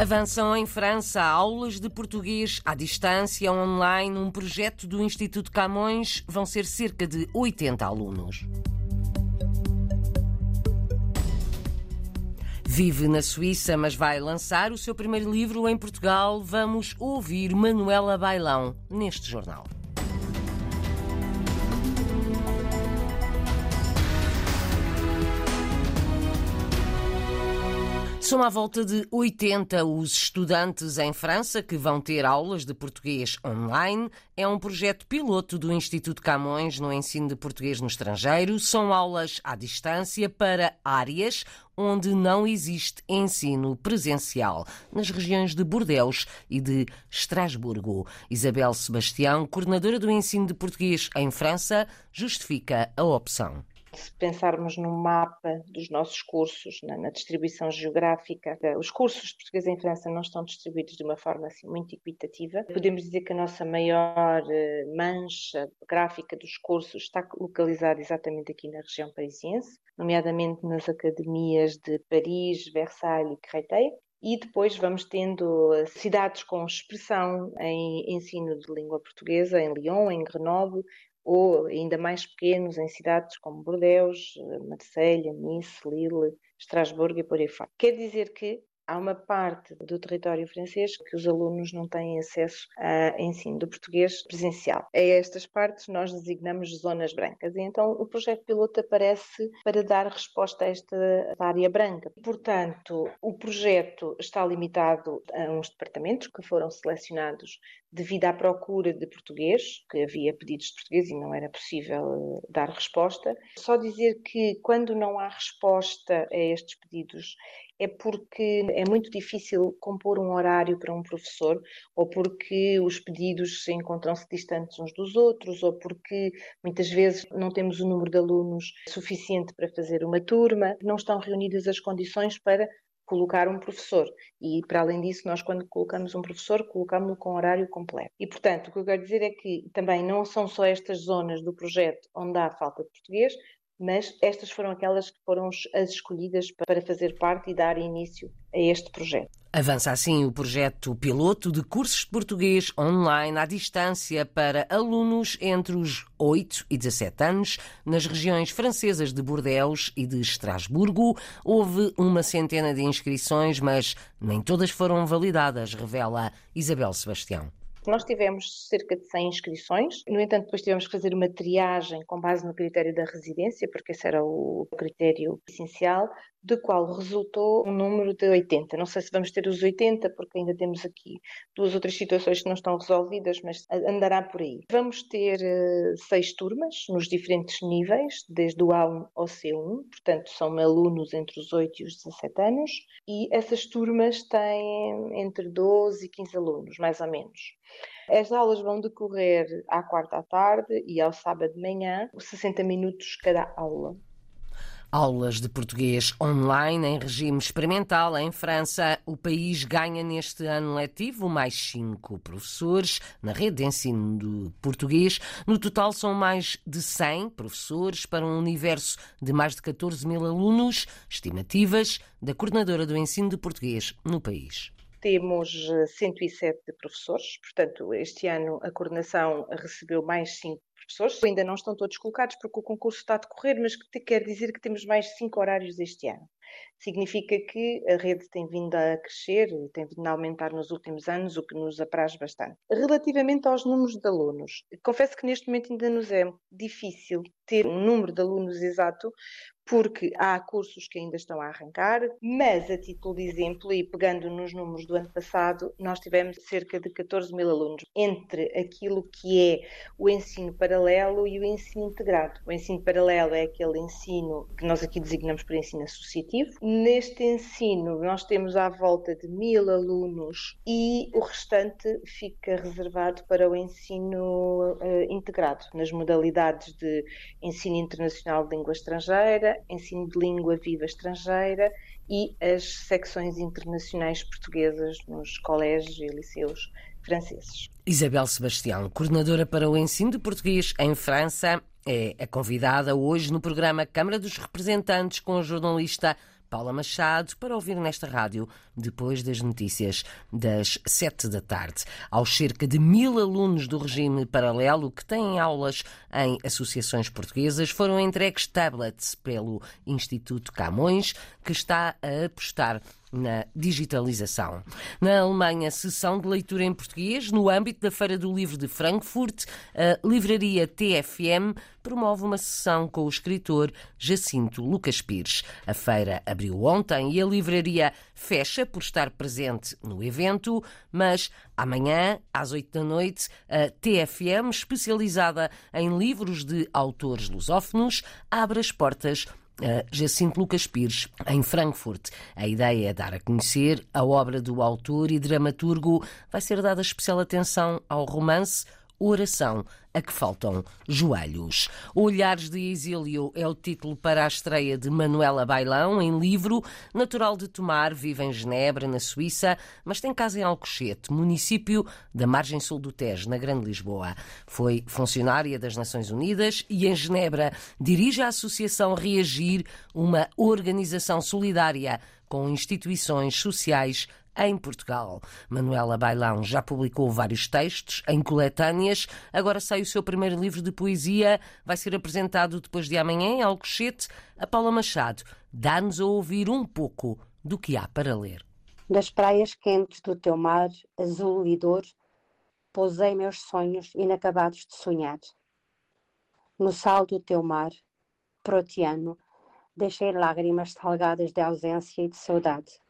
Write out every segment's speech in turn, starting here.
Avançam em França aulas de português à distância, online, um projeto do Instituto Camões. Vão ser cerca de 80 alunos. Vive na Suíça, mas vai lançar o seu primeiro livro em Portugal. Vamos ouvir Manuela Bailão neste jornal. São à volta de 80 os estudantes em França que vão ter aulas de português online. É um projeto piloto do Instituto Camões no ensino de português no estrangeiro. São aulas à distância para áreas onde não existe ensino presencial, nas regiões de Bordeaux e de Estrasburgo. Isabel Sebastião, coordenadora do ensino de português em França, justifica a opção. Se pensarmos no mapa dos nossos cursos, na, na, distribuição geográfica, eh, os cursos de português em França não estão distribuídos de uma forma assim muito equitativa. Podemos dizer que a nossa maior eh, mancha gráfica dos cursos está localizada exatamente aqui na região parisiense, nomeadamente nas academias de Paris, Versailles e Créteil. E depois vamos tendo eh, cidades com expressão em ensino de língua portuguesa, em Lyon, em Grenoble, ou ainda mais pequenos em cidades como Bordeaux, Marselha, Nice, Lille, Estrasburgo e por aí fora. Quer dizer que há uma parte do território francês que os alunos não têm acesso a ensino do português presencial. A estas partes nós designamos zonas brancas e então o projeto piloto aparece para dar resposta a esta área branca. Portanto, o projeto está limitado a uns departamentos que foram selecionados devido à procura de português, que havia pedidos de português e não era possível eh, dar resposta. Só dizer que quando não há resposta a estes pedidos é porque é muito difícil compor um horário para um professor, ou porque os pedidos encontram-se distantes uns dos outros, ou porque muitas vezes não temos o número de alunos suficiente para fazer uma turma, não estão reunidas as condições para colocar um professor. E, para além disso, nós, quando colocamos um professor, colocamos-lo com horário completo. E, portanto, o que eu quero dizer é que também não são só estas zonas do projeto onde há falta de português, mas estas foram aquelas que foram as escolhidas para fazer parte e dar início a este projeto. Avança assim o projeto piloto de cursos de português online à distância para alunos entre os 8 e 17 anos nas regiões francesas de Bordeaux e de Estrasburgo. Houve uma centena de inscrições, mas nem todas foram validadas, revela Isabel Sebastião. Nós tivemos cerca de 100 inscrições, no entanto, depois tivemos que fazer uma triagem com base no critério da residência, porque esse era o critério essencial, do qual resultou um número de 80. Não sei se vamos ter os 80, porque ainda temos aqui duas outras situações que não estão resolvidas, mas andará por aí. Vamos ter uh, seis turmas nos diferentes níveis, desde o A1 ao C1, portanto, são alunos entre os 8 e os 17 anos, e essas turmas têm entre 12 e 15 alunos, mais ou menos. As aulas vão decorrer à quarta à tarde e ao sábado de manhã, 60 minutos cada aula. Aulas de português online em regime experimental em França. O país ganha neste ano letivo mais cinco professores na rede de ensino de português. No total são mais de 100 professores para um universo de mais de 14 mil alunos. Estimativas da coordenadora do ensino de português no país temos 107 professores, portanto, este ano a coordenação recebeu mais 5 professores. Ainda não estão todos colocados porque o concurso está a decorrer, mas quer dizer que temos mais cinco horários este ano. Significa que a rede tem vindo a crescer, tem vindo a aumentar nos últimos anos, o que nos apraz bastante. Relativamente aos números de alunos, confesso que neste momento ainda nos é difícil ter um número de alunos exato, porque há cursos que ainda estão a arrancar, mas a título de exemplo, e pegando nos números do ano passado, nós tivemos cerca de 14 mil alunos entre aquilo que é o ensino paralelo e o ensino integrado. O ensino paralelo é aquele ensino que nós aqui designamos por ensino associativo. Neste ensino, nós temos à volta de mil alunos e o restante fica reservado para o ensino uh, integrado, nas modalidades de ensino internacional de língua estrangeira, ensino de língua viva estrangeira e as secções internacionais portuguesas nos colégios e liceus franceses. Isabel Sebastião, coordenadora para o ensino de português em França, é a convidada hoje no programa Câmara dos Representantes com a jornalista Paula Machado para ouvir nesta rádio depois das notícias das sete da tarde. Aos cerca de mil alunos do regime paralelo que têm aulas em associações portuguesas foram entregues tablets pelo Instituto Camões, que está a apostar na digitalização. Na Alemanha, sessão de leitura em português. No âmbito da Feira do Livro de Frankfurt, a livraria TFM promove uma sessão com o escritor Jacinto Lucas Pires. A feira abriu ontem e a livraria fecha por estar presente no evento, mas amanhã, às oito da noite, a TFM, especializada em livros de autores lusófonos, abre as portas uh, Jacinto Lucas Pires, em Frankfurt. A ideia é dar a conhecer a obra do autor e dramaturgo. Vai ser dada especial atenção ao romance Oração a que faltam joelhos. Olhares de Exílio é o título para a estreia de Manuela Bailão, em livro. Natural de Tomar, vive em Genebra, na Suíça, mas tem casa em Alcochete, município da margem sul do Tejo, na Grande Lisboa. Foi funcionária das Nações Unidas e, em Genebra, dirige a Associação Reagir, uma organização solidária com instituições sociais em Portugal. Manuela Bailão já publicou vários textos em coletâneas. Agora sai o seu primeiro livro de poesia. Vai ser apresentado depois de amanhã em Alcochete. A Paula Machado dá-nos a ouvir um pouco do que há para ler. Das praias quentes do teu mar, azul e dor, pousei meus sonhos inacabados de sonhar. No sal do teu mar, proteano, deixei lágrimas salgadas de ausência e de saudade.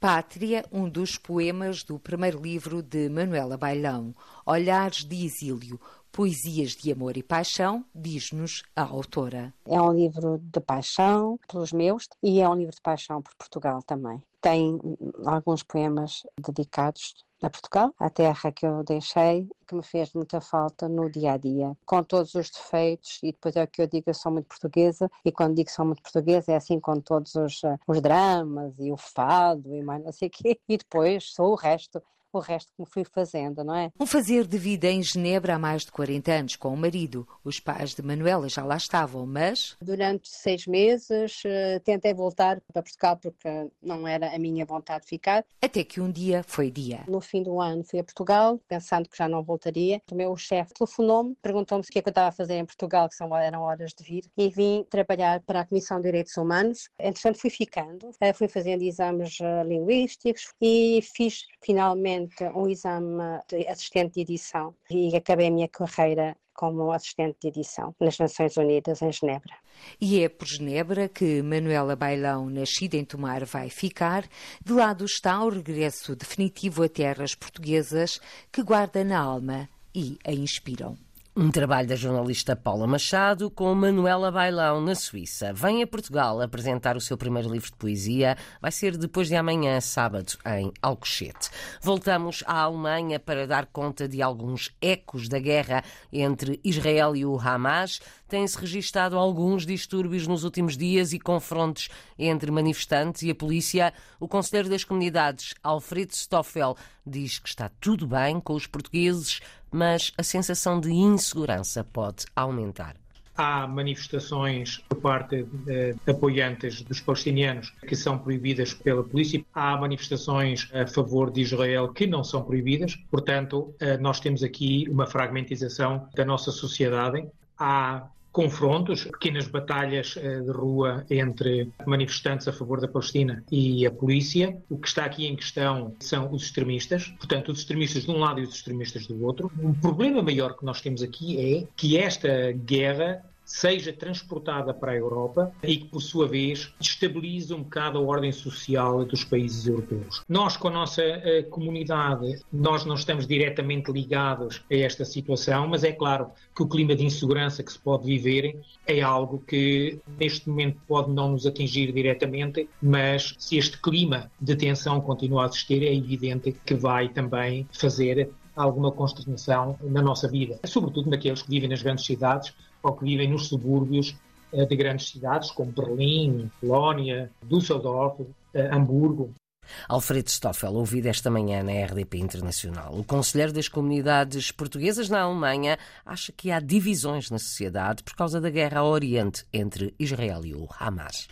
Pátria, um dos poemas do primeiro livro de Manuela Bailão, Olhares de Exílio, Poesias de Amor e Paixão, diz-nos a autora. É um livro de paixão pelos meus e é um livro de paixão por Portugal também. Tem alguns poemas dedicados a Portugal, a terra que eu deixei, que me fez muita falta no dia a dia, com todos os defeitos, e depois é o que eu digo, eu sou muito portuguesa, e quando digo sou muito portuguesa é assim com todos os, eh, os dramas e o fado e mais não sei o quê, e depois sou o resto, o resto que me fui fazendo, não é? Um fazer de vida em Genebra há mais de 40 anos com o marido. Os pais de Manuela já lá estavam, mas. Durante seis meses uh, tentei voltar para Portugal porque não era a minha vontade de ficar. Até que um dia foi dia. No fim do ano fui a Portugal, pensando que já não voltaria. O meu chefe telefonou-me, perguntou-me o que é que eu estava a fazer em Portugal, que são, eram horas de vir, e vim trabalhar para a Comissão de Direitos Humanos. Entretanto, fui ficando, uh, fui fazendo exames uh, linguísticos e fiz finalmente um exame de assistente de edição e acabei a minha carreira como assistente de edição nas Nações Unidas em Genebra. E é por Genebra que Manuela Bailão, nascida em Tomar, vai ficar. De lado está o regresso definitivo a terras portuguesas que guarda na alma e a inspiram. Um trabalho da jornalista Paula Machado com Manuela Bailão, na Suíça. Vem a Portugal apresentar o seu primeiro livro de poesia. Vai ser depois de amanhã, sábado, em Alcochete. Voltamos à Alemanha para dar conta de alguns ecos da guerra entre Israel e o Hamas. Tem-se registado alguns distúrbios nos últimos dias e confrontos entre manifestantes e a polícia. O Conselheiro das Comunidades, Alfredo Stoffel, diz que está tudo bem com os portugueses mas a sensação de insegurança pode aumentar. Há manifestações por parte de apoiantes dos palestinianos que são proibidas pela polícia. Há manifestações a favor de Israel que não são proibidas. Portanto, eh, nós temos aqui uma fragmentização da nossa sociedade. Há confrontos, pequenas batalhas eh, de rua entre manifestantes a favor da Palestina e a polícia. O que está aqui em questão são os extremistas, portanto, os extremistas de um lado e os extremistas do outro. Um problema maior que nós temos aqui é que esta guerra seja transportada para a Europa e que, por sua vez, destabilize um bocado a ordem social dos países europeus. Nós, com a nossa uh, comunidade, nós não estamos diretamente ligados a esta situação, mas é claro que o clima de insegurança que se pode viver é algo que, neste momento, pode não nos atingir diretamente, mas se este clima de tensão continua a existir, é evidente que vai também fazer alguma consternação na nossa vida, sobretudo naqueles que vivem nas grandes cidades ou que vivem nos subúrbios eh, de grandes cidades como Berlim, Colónia, Düsseldorf, eh, Hamburgo. Alfredo Stoffel, ouvido esta manhã na RDP Internacional. O conselheiro das comunidades portuguesas na Alemanha acha que há divisões na sociedade por causa da guerra ao Oriente entre Israel e o Hamas.